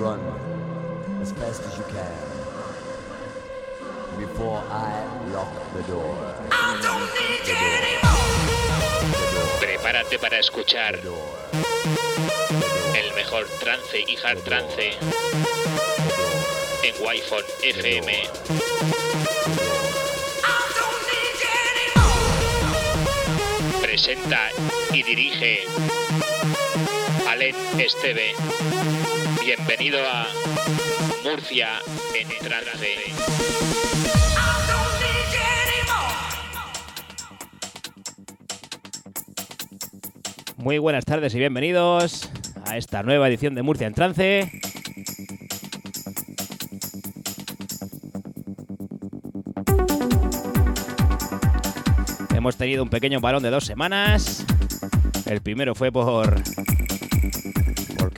run as fast as you can before I lock the door. Prepárate para escuchar The door. el mejor trance y hard trance en Wi-Fi FM. Presenta y dirige Alen Esteve. Bienvenido a Murcia en trance. Muy buenas tardes y bienvenidos a esta nueva edición de Murcia en Trance. Hemos tenido un pequeño parón de dos semanas. El primero fue por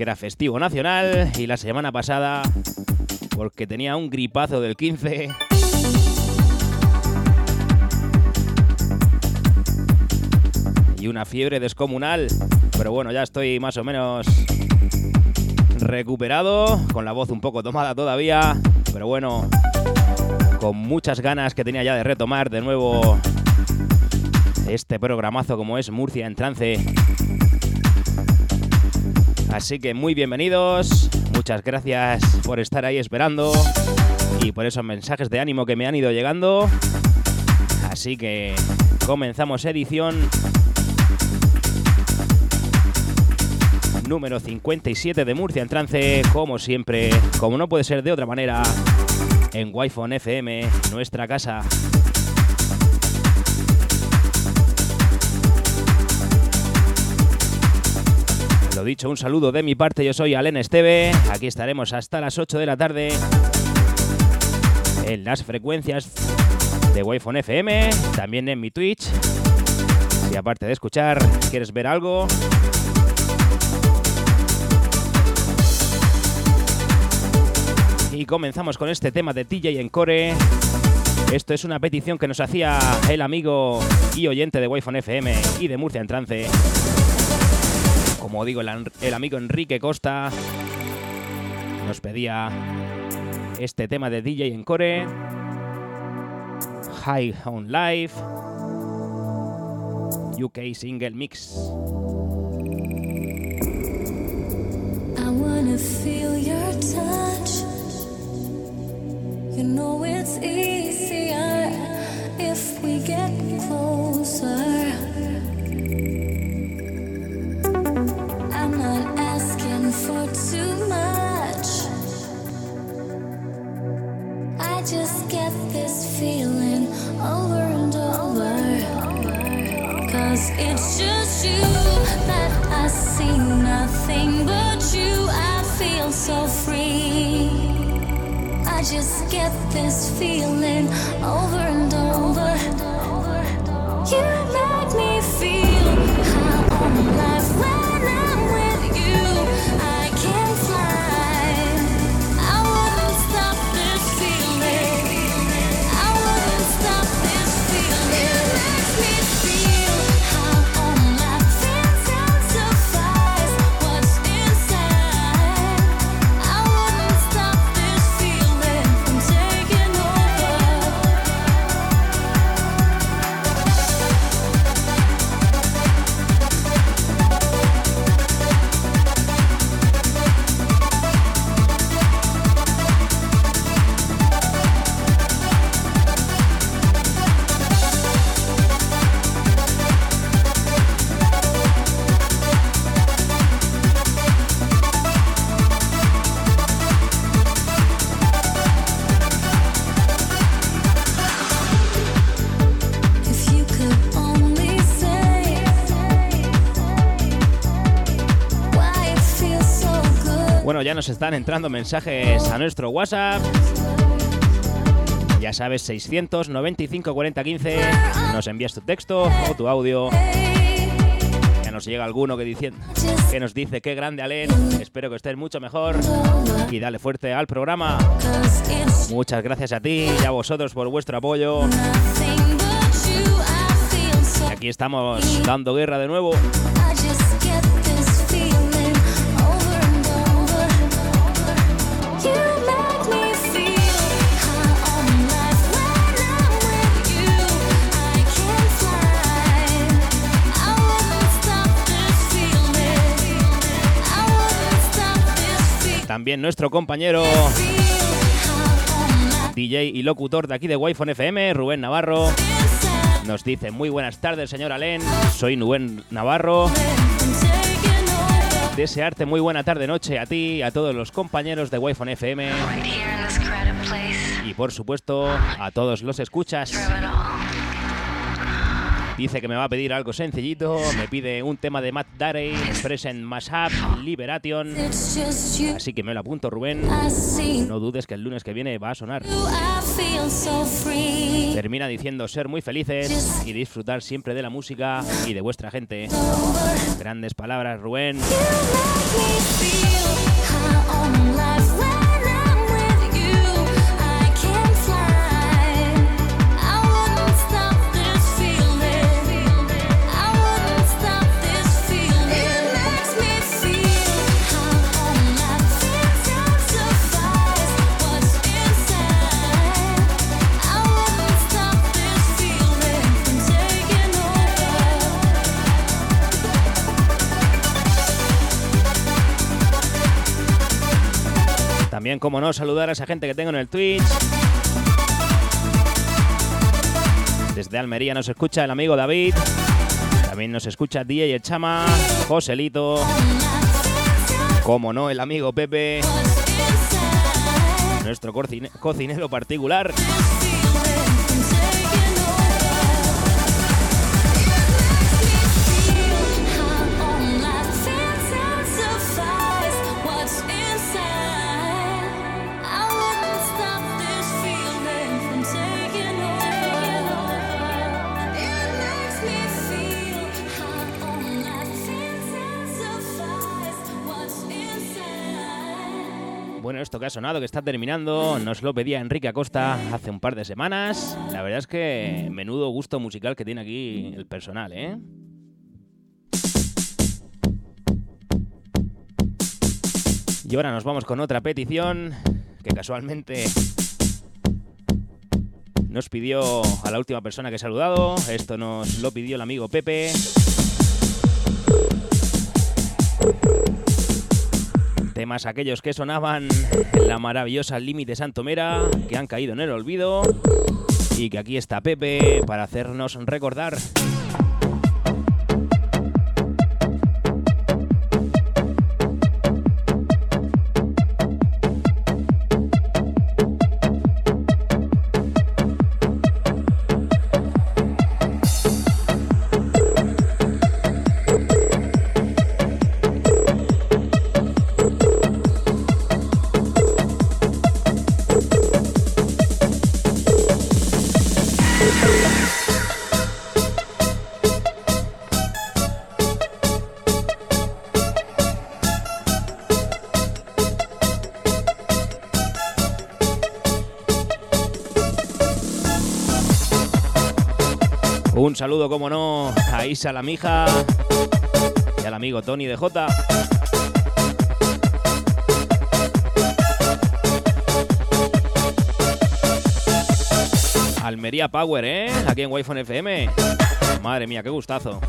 era festivo nacional y la semana pasada porque tenía un gripazo del 15. y una fiebre descomunal. Pero bueno, ya estoy más o menos recuperado, con la voz un poco tomada todavía, pero bueno, con muchas ganas que tenía ya de retomar de nuevo este programazo como es Murcia en trance. Así que muy bienvenidos, muchas gracias por estar ahí esperando y por esos mensajes de ánimo que me han ido llegando. Así que comenzamos edición número 57 de Murcia en trance, como siempre, como no puede ser de otra manera, en Wi-Fi FM, nuestra casa. Lo dicho, un saludo de mi parte, yo soy Alen Esteve, aquí estaremos hasta las 8 de la tarde en las frecuencias de Wi-Fi FM, también en mi Twitch. Si aparte de escuchar, quieres ver algo, Y comenzamos con este tema de TJ Encore. Esto es una petición que nos hacía el amigo y oyente de Wi-Fi FM y de Murcia en Trance. Como digo, el, el amigo Enrique Costa nos pedía este tema de DJ Encore. High on Life. UK Single Mix. I wanna feel your touch. You know it's easier if we get closer. Over and over. You make me feel ya nos están entrando mensajes a nuestro WhatsApp. Ya sabes, 695 40 15. Nos envías tu texto o tu audio. Ya nos llega alguno que, dice, que nos dice qué grande Alen. Espero que estés mucho mejor. Y dale fuerte al programa. Muchas gracias a ti y a vosotros por vuestro apoyo. Y aquí estamos dando guerra de nuevo. También nuestro compañero DJ y locutor de aquí de Wi-Fi FM, Rubén Navarro. Nos dice muy buenas tardes, señor Alén. Soy Rubén Navarro. Desearte muy buena tarde noche a ti, a todos los compañeros de Wi-Fi FM y por supuesto a todos los escuchas. Dice que me va a pedir algo sencillito, me pide un tema de Matt Darey, Present Mashup, Liberation. Así que me lo apunto, Rubén. No dudes que el lunes que viene va a sonar. Termina diciendo ser muy felices y disfrutar siempre de la música y de vuestra gente. Grandes palabras, Rubén. Como no, saludar a esa gente que tengo en el Twitch. Desde Almería nos escucha el amigo David. También nos escucha DJ El Chama, Joselito. Como no, el amigo Pepe. Nuestro cocinero particular. Esto que ha sonado, que está terminando, nos lo pedía Enrique Acosta hace un par de semanas. La verdad es que menudo gusto musical que tiene aquí el personal, ¿eh? Y ahora nos vamos con otra petición que casualmente nos pidió a la última persona que he saludado. Esto nos lo pidió el amigo Pepe. Temas aquellos que sonaban en la maravillosa Límite Santomera, que han caído en el olvido y que aquí está Pepe para hacernos recordar. Saludo, como no, a Isa la mija y al amigo Tony de J. Almería Power, ¿eh? Aquí en Wi-Fi FM. Madre mía, qué gustazo.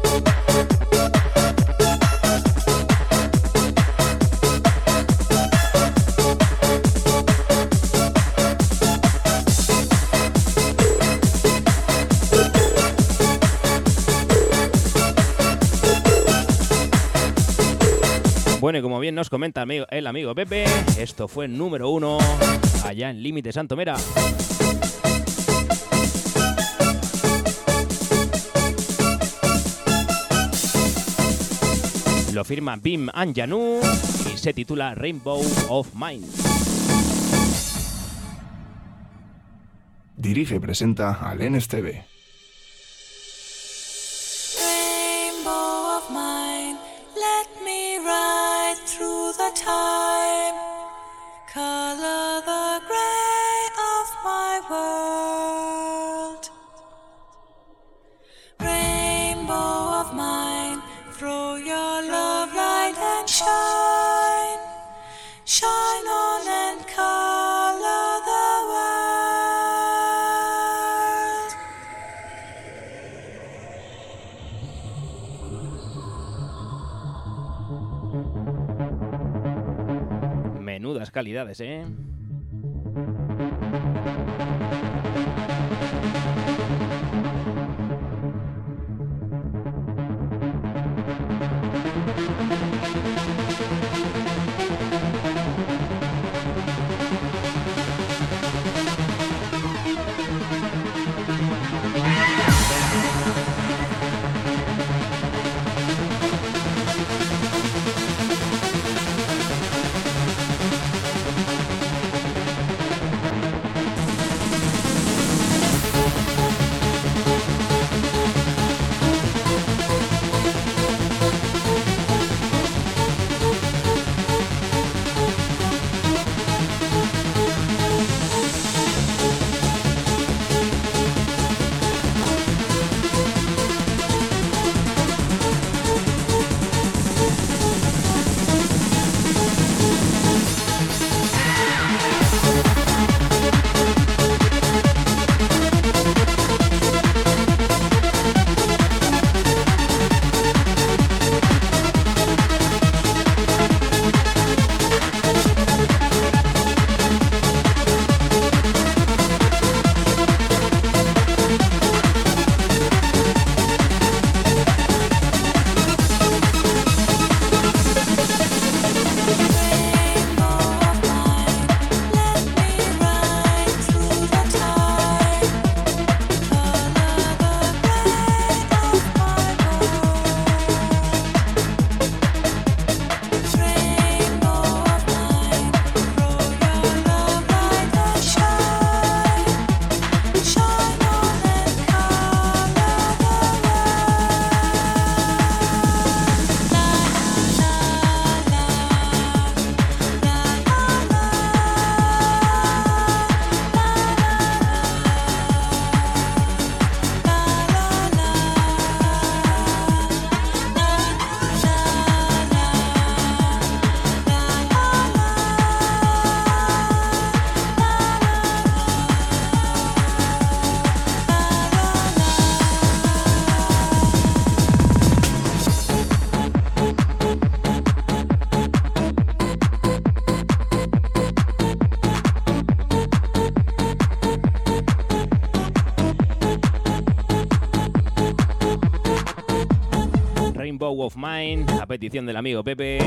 Nos comenta el amigo Pepe, esto fue número uno allá en Límite Santomera. Lo firma Bim Anjanu y se titula Rainbow of Mind. Dirige y presenta al NSTV. Time, color the gray calidades, ¿eh? Petición del amigo Pepe.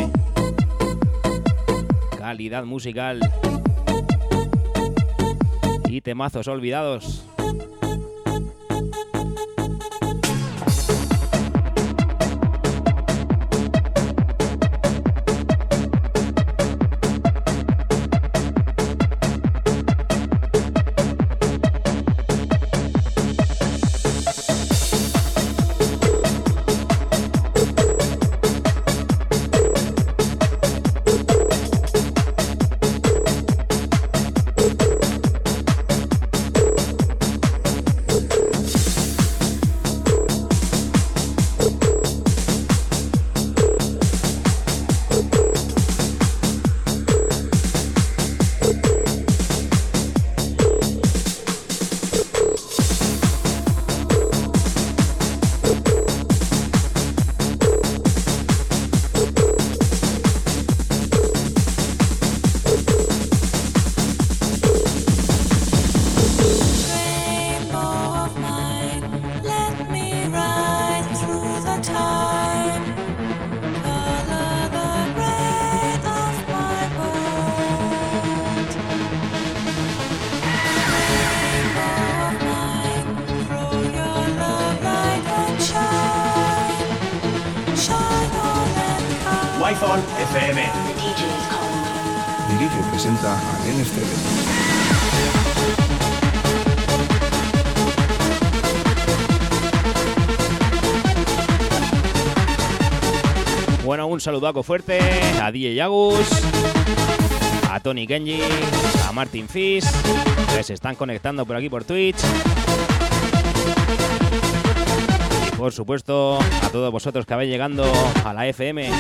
Calidad musical. Y temazos olvidados. Saludaco fuerte a DJ Yagus, a Tony Genji, a Martin Fish, que se están conectando por aquí por Twitch. Y por supuesto a todos vosotros que habéis llegando a la FM.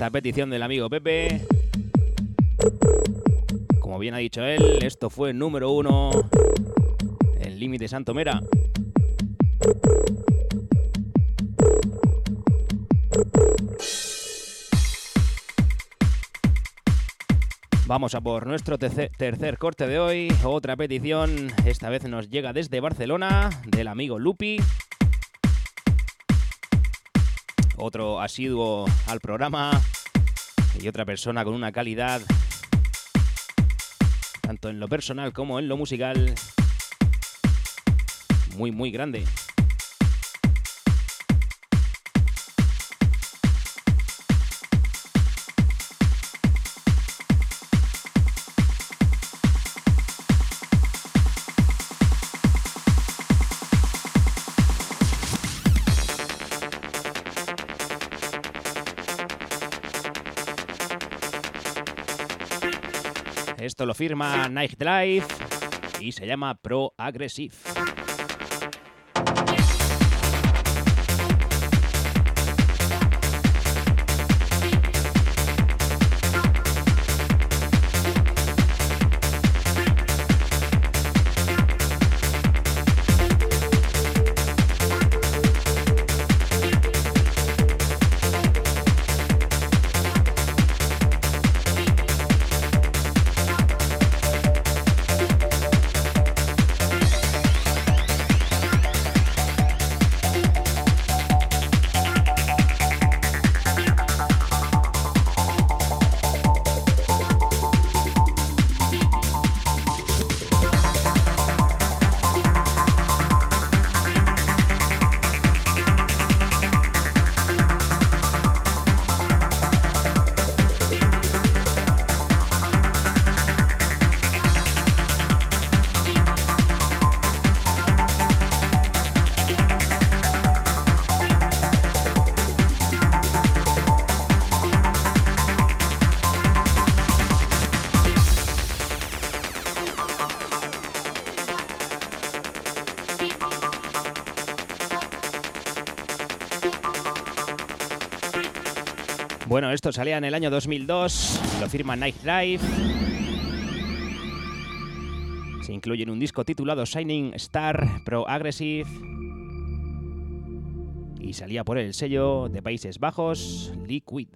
Esta petición del amigo Pepe. Como bien ha dicho él, esto fue número uno en Límite Santomera. Vamos a por nuestro tercer, corte de hoy. Otra petición, esta vez nos llega desde Barcelona, del amigo Lupi. Otro asiduo al programa y otra persona con una calidad, tanto en lo personal como en lo musical, muy, muy grande. Firma Nightlife y se llama Pro Aggressive. Esto salía en el año 2002, lo firma Nightlife. Se incluye en un disco titulado Shining Star Pro Aggressive. Y salía por el sello de Países Bajos, Liquid.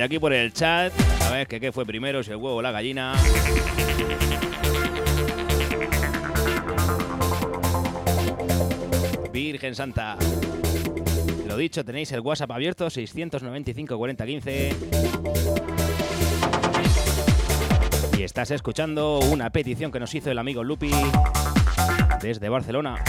Y aquí por el chat, a ver que qué fue primero, si el huevo o la gallina. Virgen Santa. Lo dicho, tenéis el WhatsApp abierto 695 40 15. Y estás escuchando una petición que nos hizo el amigo Lupi desde Barcelona.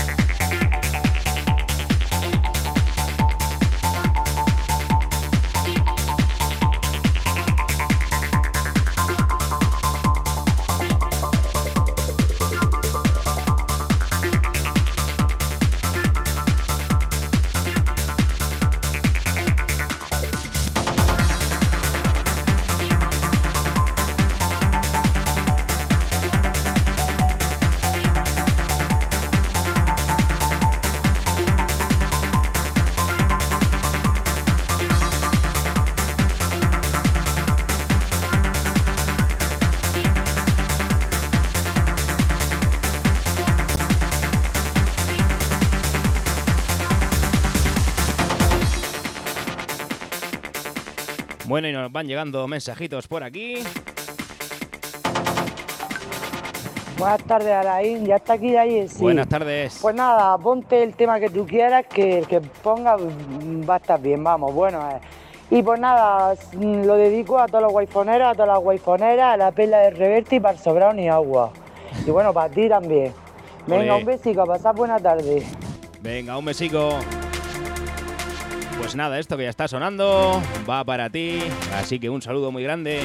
Nos van llegando mensajitos por aquí. Buenas tardes, Alain. ¿Ya está aquí ahí? Sí. Buenas tardes. Pues nada, ponte el tema que tú quieras, que el que ponga va a estar bien, vamos, bueno es. Y pues nada, mm, lo dedico a todos los guayfoneros, a todas las guayfoneras, a la perla de Reverte y para el sobrado ni agua. Y bueno, para ti también. Venga, un besico, pasad buena tarde. Venga, un besico. Pues nada, esto que ya está sonando va para ti. Así que un saludo muy grande.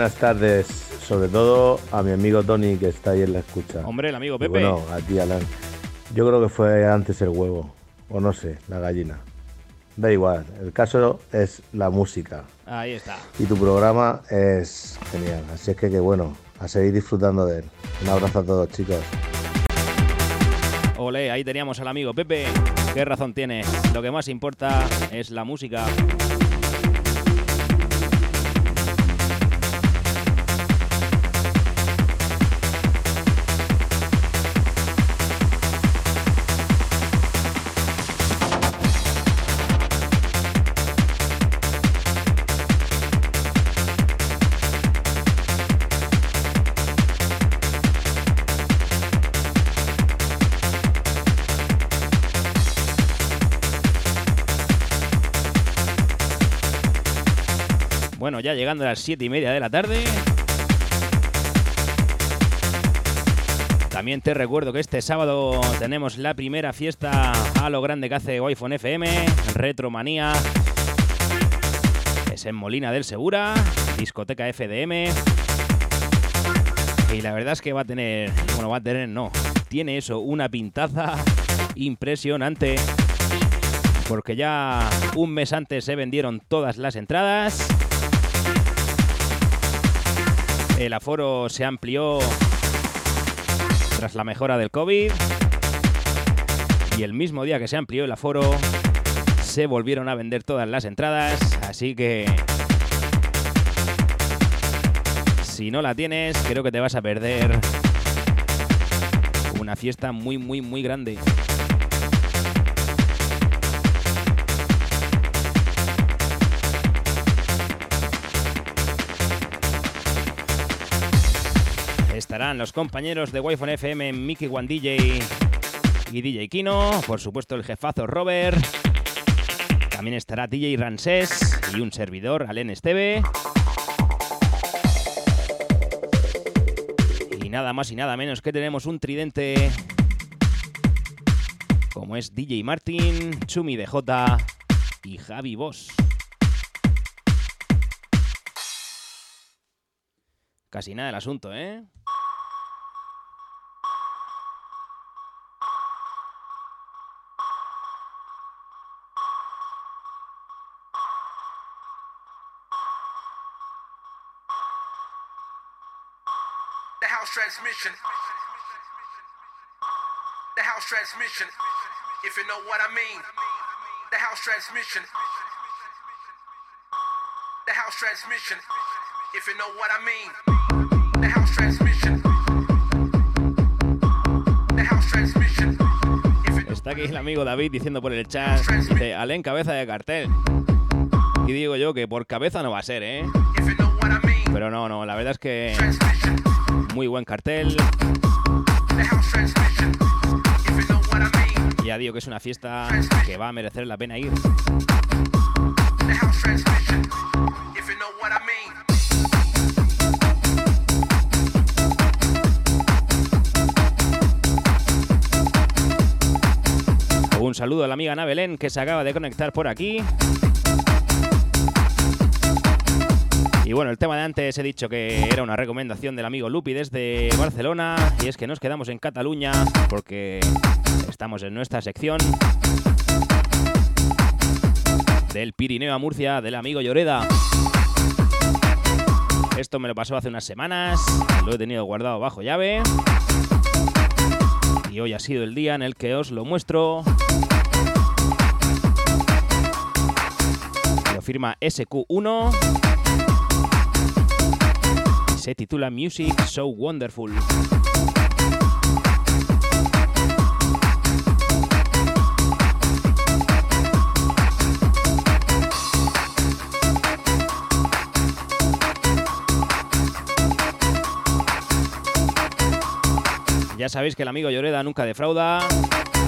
Buenas tardes, sobre todo a mi amigo Tony que está ahí en la escucha. Hombre, el amigo Y Pepe. bueno, a ti, Alan. Yo creo que fue antes el huevo, o no sé, la gallina. Da igual, el caso es la música. Ahí está. Y tu programa es genial. Así es que, que bueno, a seguir disfrutando de él. Un abrazo a todos, chicos. Ole, ahí teníamos al amigo Pepe. Qué razón tiene. Lo que más importa es la música. Bueno, ya llegando a las 7 y media de la tarde. También te recuerdo que este sábado tenemos la primera fiesta a lo grande que hace iPhone FM, Retromanía. Es en Molina del Segura, discoteca FDM. Y la verdad es que va a tener, bueno, va a tener, no, tiene eso, una pintaza impresionante. Porque ya un mes antes se vendieron todas las entradas. El aforo se amplió tras la mejora del COVID. Y el mismo día que se amplió el aforo, se volvieron a vender todas las entradas. Así que si no la tienes, creo que te vas a perder una fiesta muy, muy, muy grande. Estarán los compañeros de Wi-Fi FM, Mickey One DJ y DJ Kino, por supuesto el jefazo Robert. También estará DJ Ransés y un servidor, Alen Esteve. Y nada más y nada menos que tenemos un tridente como es DJ Martin, Chumi DJ y Javi Boss. Casi nada el asunto, ¿eh? Know what I mean. The house transmission. The house transmission. If you know what I mean. The house transmission. The house transmission. Está aquí el amigo David diciendo por el chat, dice, Alen cabeza de cartel. Y digo yo que por cabeza no va a ser, ¿eh? Pero no, no, la verdad es que muy buen cartel. Ya digo que es una fiesta que va a merecer la pena ir. Un saludo a la amiga Ana Belén que se acaba de conectar por aquí. Y bueno, el tema de antes he dicho que era una recomendación del amigo Lupi desde Barcelona y es que nos quedamos en Cataluña porque estamos en nuestra sección del Pirineo a Murcia del amigo Lloreda. Esto me lo pasó hace unas semanas, lo he tenido guardado bajo llave y hoy ha sido el día en el que os lo muestro. Lo firma SQ1 se titula Music So Wonderful. Ya sabéis que el amigo Lloreda nunca defrauda,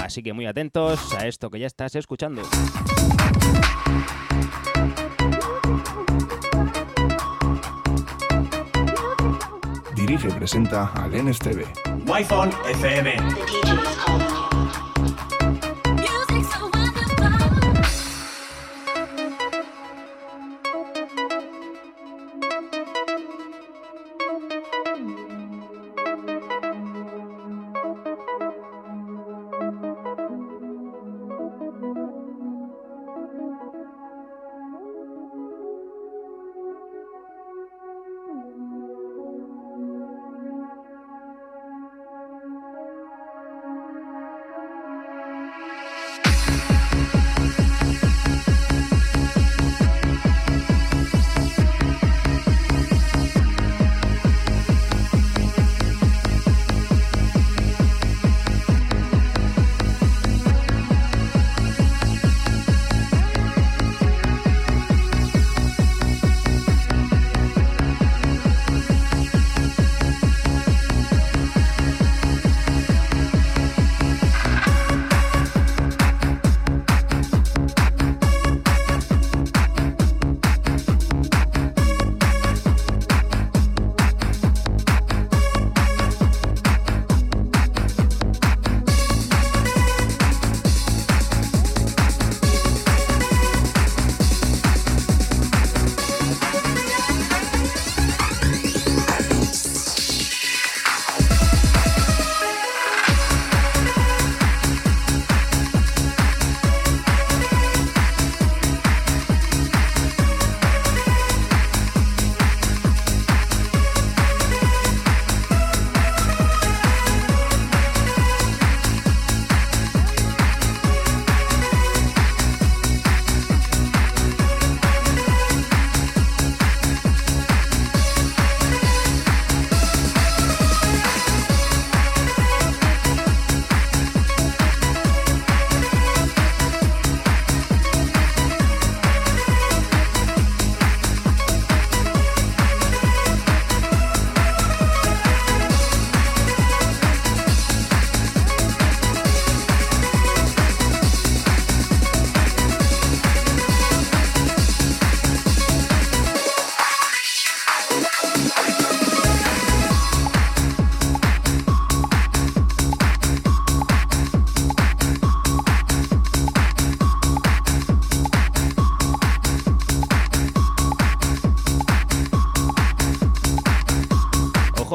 así que muy atentos a esto que ya estás escuchando. Dirige y presenta Alen TV. Wi-Fi FM.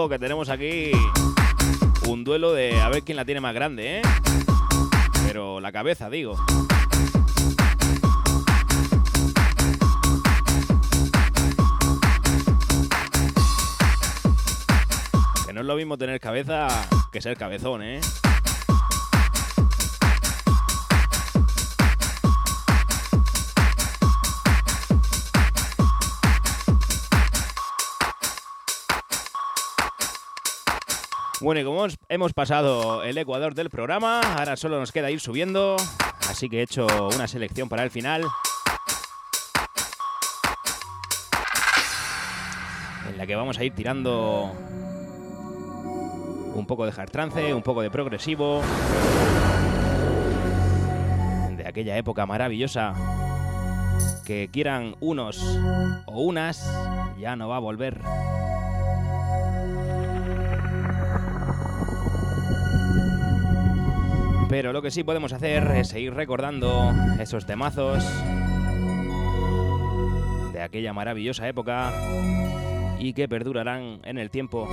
Que tenemos aquí un duelo de a ver quién la tiene más grande, ¿eh? Pero la cabeza, digo. Que no es lo mismo tener cabeza que ser cabezón, ¿eh? Bueno, y como hemos- pasado el ecuador del programa, ahora solo nos queda ir subiendo, así que he hecho una selección para el final. En la que vamos a ir tirando un poco de hard trance, un poco de progresivo, de aquella época maravillosa que quieran unos o unas, ya no va a volver. Pero lo que sí podemos hacer es seguir recordando esos temazos de aquella maravillosa época y que perdurarán en el tiempo.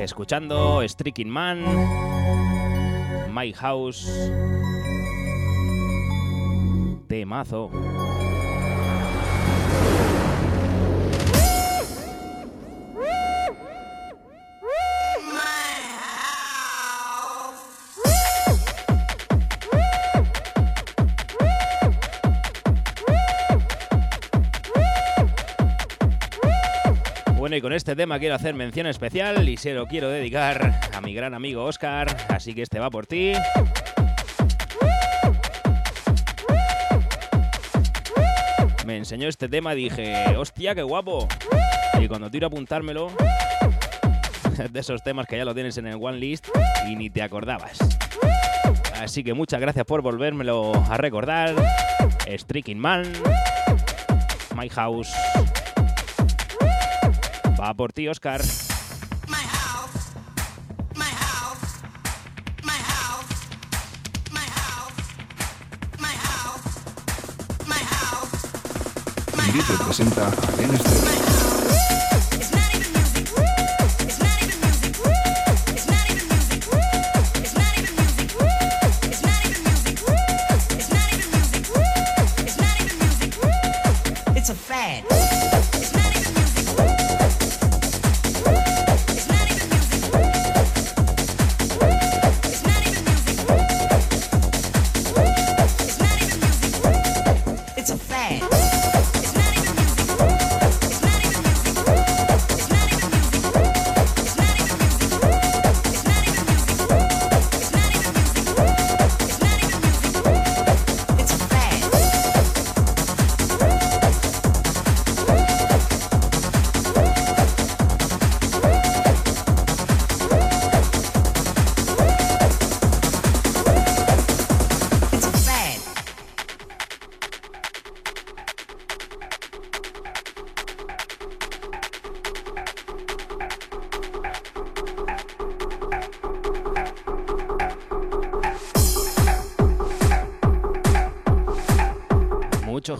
Escuchando Striking Man, My House, temazo. Y con este tema quiero hacer mención especial y se lo quiero dedicar a mi gran amigo Oscar, así que este va por ti. Me enseñó este tema y dije, hostia, qué guapo. Y cuando tiro a apuntármelo, de esos temas que ya lo tienes en el One List y ni te acordabas. Así que muchas gracias por volvérmelo a recordar. Striking Man, My House. Va por ti, Oscar. Presenta a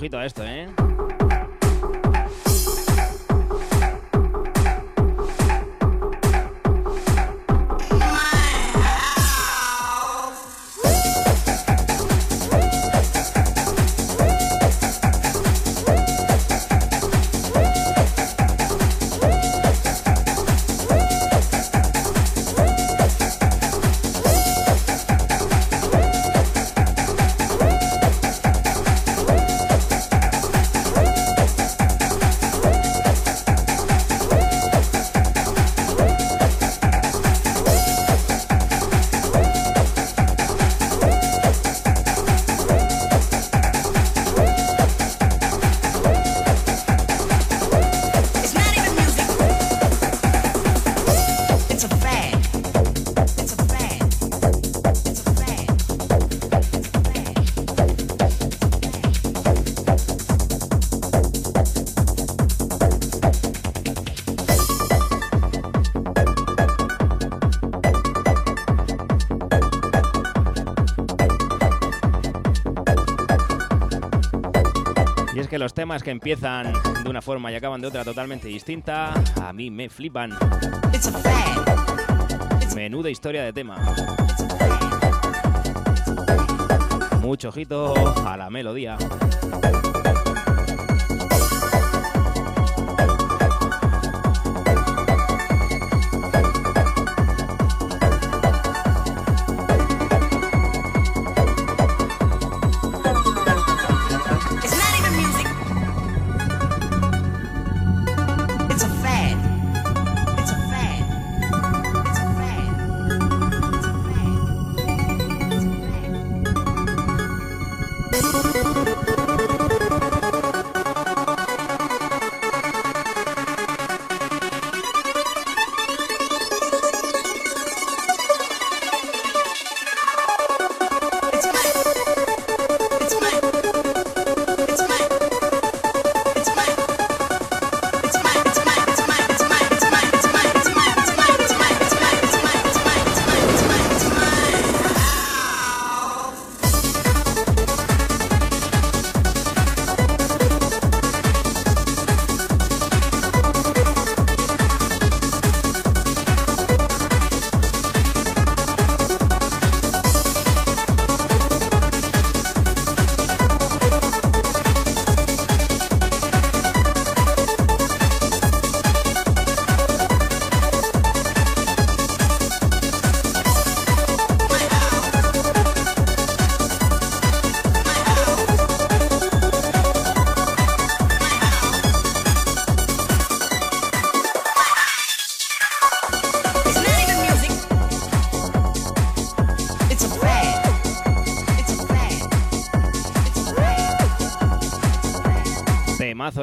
ojito a esto, ¿eh? Y es que los temas que empiezan de una forma y acaban de otra totalmente distinta, a mí me flipan. Menuda historia de tema. Mucho ojito a la melodía.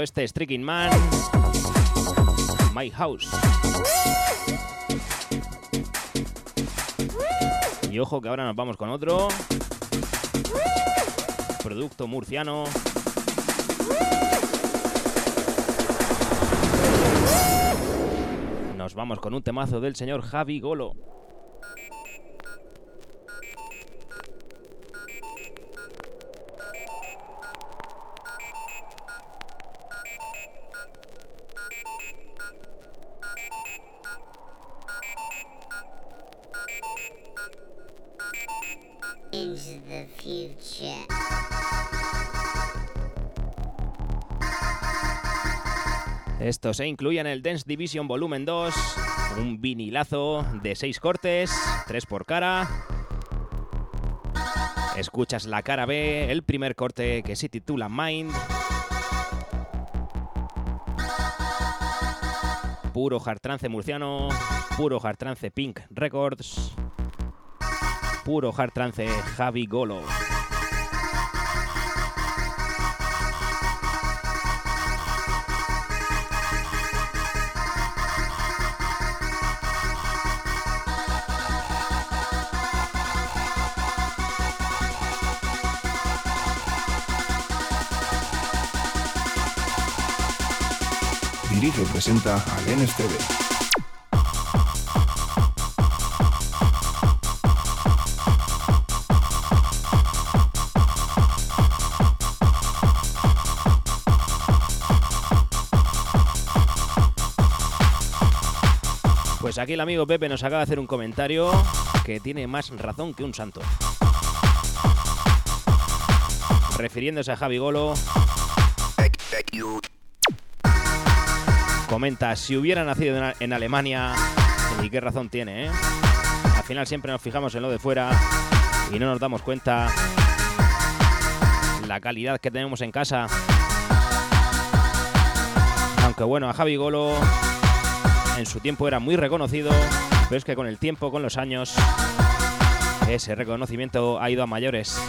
Este Striking Man. My House. Y ojo que ahora nos vamos con otro. Producto murciano. Nos vamos con un temazo del señor Javi Golo. Esto se incluye en el Dance Division Volumen 2, un vinilazo de 6 cortes, 3 por cara. Escuchas la cara B, el primer corte que se titula Mind. Puro hard trance murciano, puro hard trance Pink Records, puro hard trance Javi Golo. Y presenta al NSTV. Pues aquí el amigo Pepe nos acaba de hacer un comentario que tiene más razón que un santo. Refiriéndose a Javi Golo, comenta, si hubiera nacido en, Alemania, y qué razón tiene, ¿eh? Al final siempre nos fijamos en lo de fuera y no nos damos cuenta la calidad que tenemos en casa. Aunque bueno, a Javi Golo en su tiempo era muy reconocido, pero es que con el tiempo, con los años, ese reconocimiento ha ido a mayores.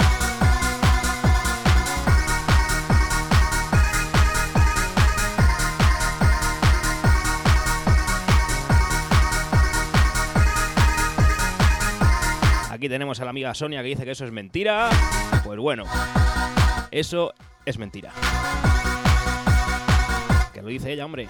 Aquí tenemos a la amiga Sonia que dice que eso es mentira. Pues bueno, eso es mentira. Que lo dice ella, hombre.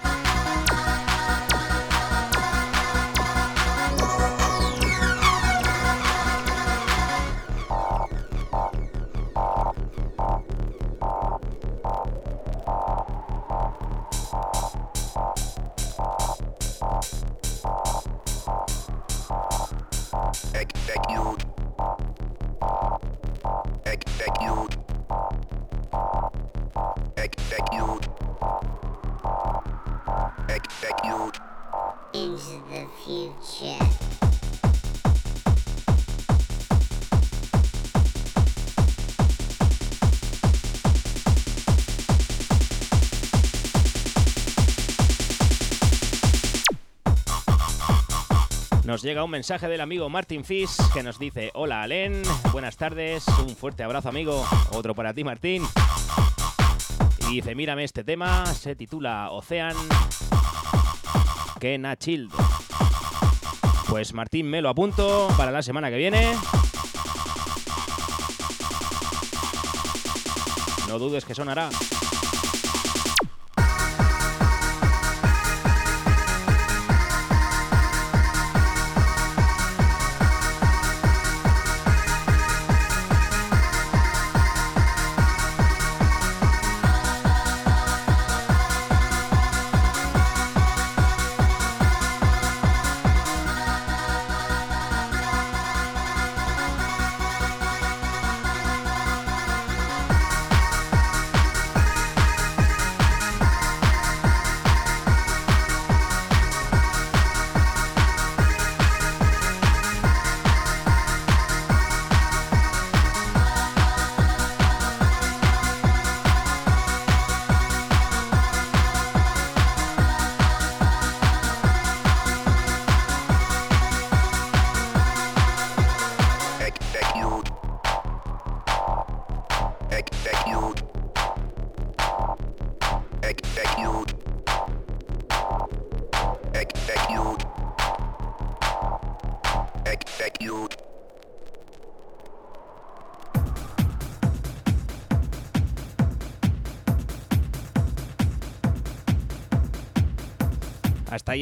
Nos llega un mensaje del amigo Martin Fish que nos dice: Hola Alen, buenas tardes, un fuerte abrazo amigo, otro para ti Martín. Y dice: Mírame este tema, se titula Ocean Kena Child. Pues Martín me lo apunto para la semana que viene. No dudes que sonará.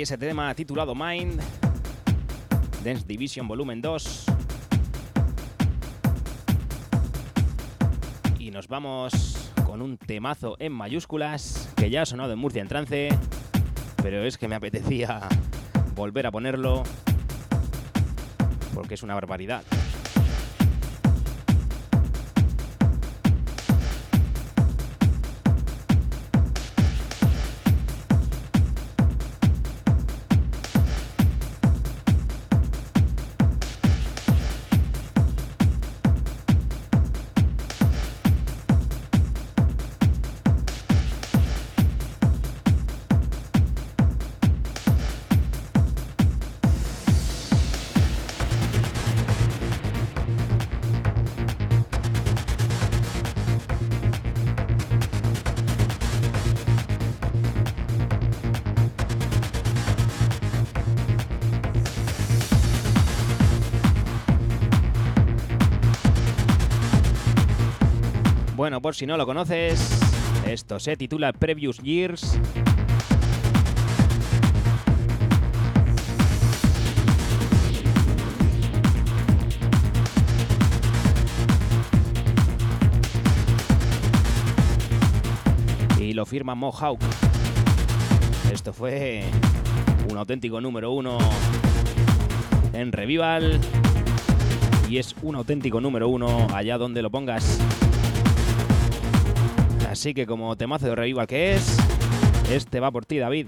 Ese tema titulado Mind. Dance Division Volumen 2. Y nos vamos con un temazo en mayúsculas que ya ha sonado en Murcia en trance, pero es que me apetecía volver a ponerlo porque es una barbaridad. Por si no lo conoces, esto se titula Previous Years. Y lo firma Mohawk. Esto fue un auténtico número uno en Revival. Y es un auténtico número uno allá donde lo pongas. Así que como temazo de revival que es, este va por ti, David.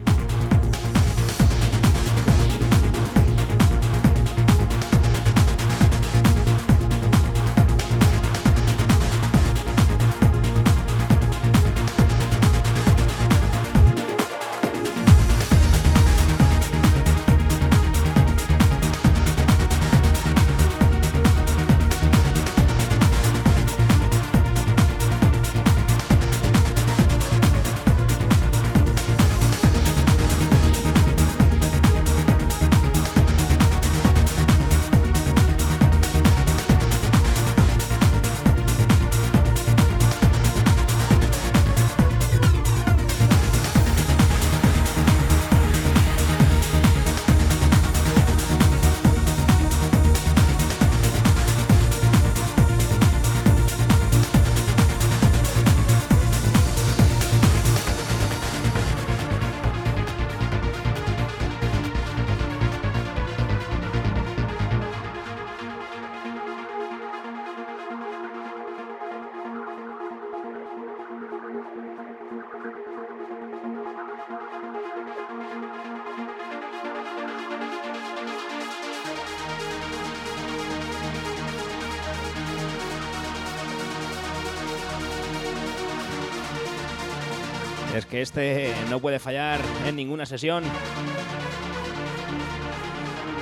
Que este no puede fallar en ninguna sesión.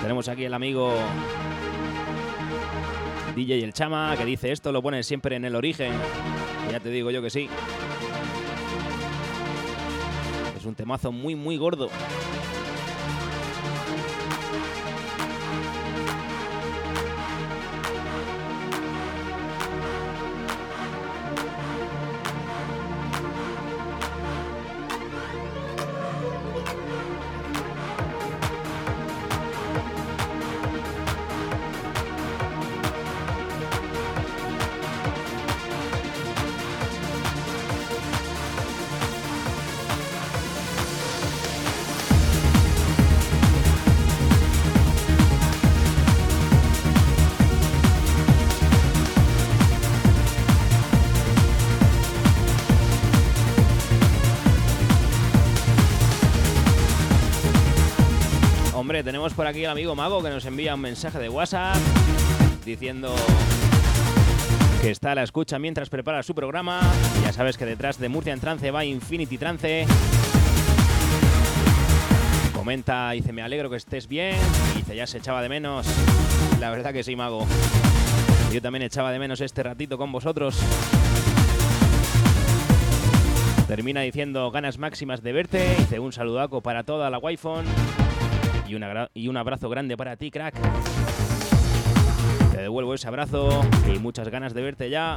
Tenemos aquí el amigo DJ El Chama que dice esto lo pone siempre en el origen. Ya te digo yo que sí. Es un temazo muy, muy gordo. Tenemos por aquí al amigo Mago que nos envía un mensaje de WhatsApp diciendo que está a la escucha mientras prepara su programa. Ya sabes que detrás de Murcia en Trance va Infinity Trance. Comenta, dice, me alegro que estés bien. Dice, ya se echaba de menos. La verdad que sí, Mago. Yo también echaba de menos este ratito con vosotros. Termina diciendo ganas máximas de verte. Dice un saludaco para toda la wi y, un abrazo grande para ti, crack. Te devuelvo ese abrazo y muchas ganas de verte ya.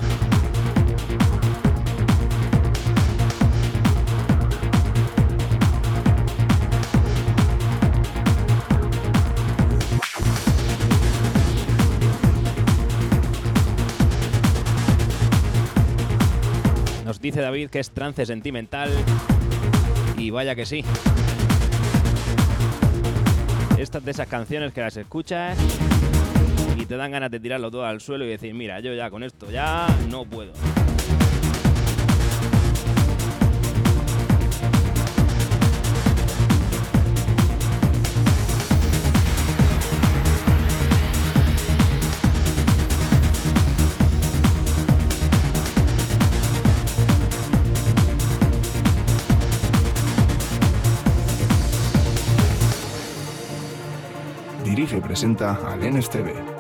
Nos dice David que es trance sentimental. Y vaya que sí. Estas de esas canciones que las escuchas y te dan ganas de tirarlo todo al suelo y decir, mira, yo ya con esto ya no puedo. Dirige y presenta al NSTV.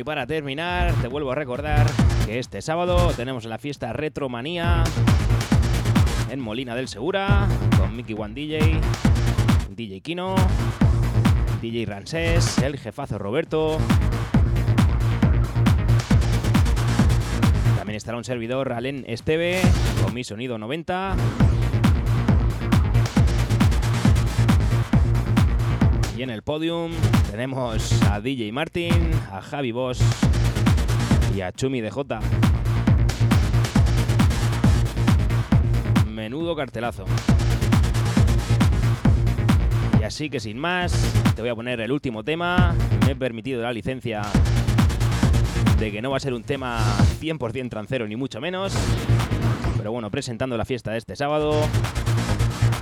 Y para terminar, te vuelvo a recordar que este sábado tenemos la fiesta Retromanía en Molina del Segura con Mickey One DJ, DJ Kino, DJ Ransés, el jefazo Roberto. También estará un servidor Alen Esteve con mi sonido 90. Y en el podium tenemos a DJ Martin, a Javi Boss y a Chumi DJ. Menudo cartelazo. Y así que sin más, te voy a poner el último tema. Me he permitido la licencia de que no va a ser un tema 100% trancero ni mucho menos. Pero bueno, presentando la fiesta de este sábado,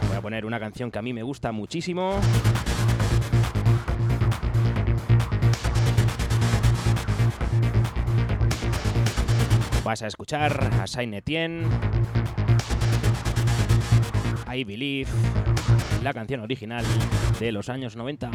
voy a poner una canción que a mí me gusta muchísimo. Vas a escuchar a Saint Etienne, I Believe, la canción original de los años 90.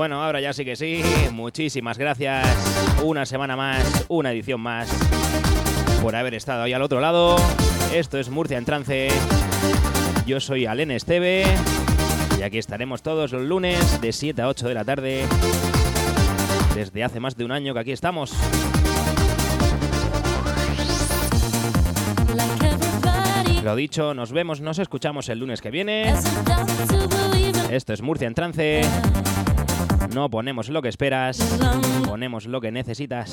Bueno, ahora ya sí que sí. Muchísimas gracias. Una semana más, una edición más. Por haber estado ahí al otro lado. Esto es Murcia en Trance. Yo soy Alen Esteve. Y aquí estaremos todos los lunes de 7 a 8 de la tarde. Desde hace más de un año que aquí estamos. Lo dicho, nos vemos, nos escuchamos el lunes que viene. Esto es Murcia en Trance. No ponemos lo que esperas, ponemos lo que necesitas.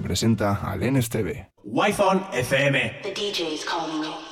Presenta Alen Esteve. Wi-Fi FM. The DJ is calling you.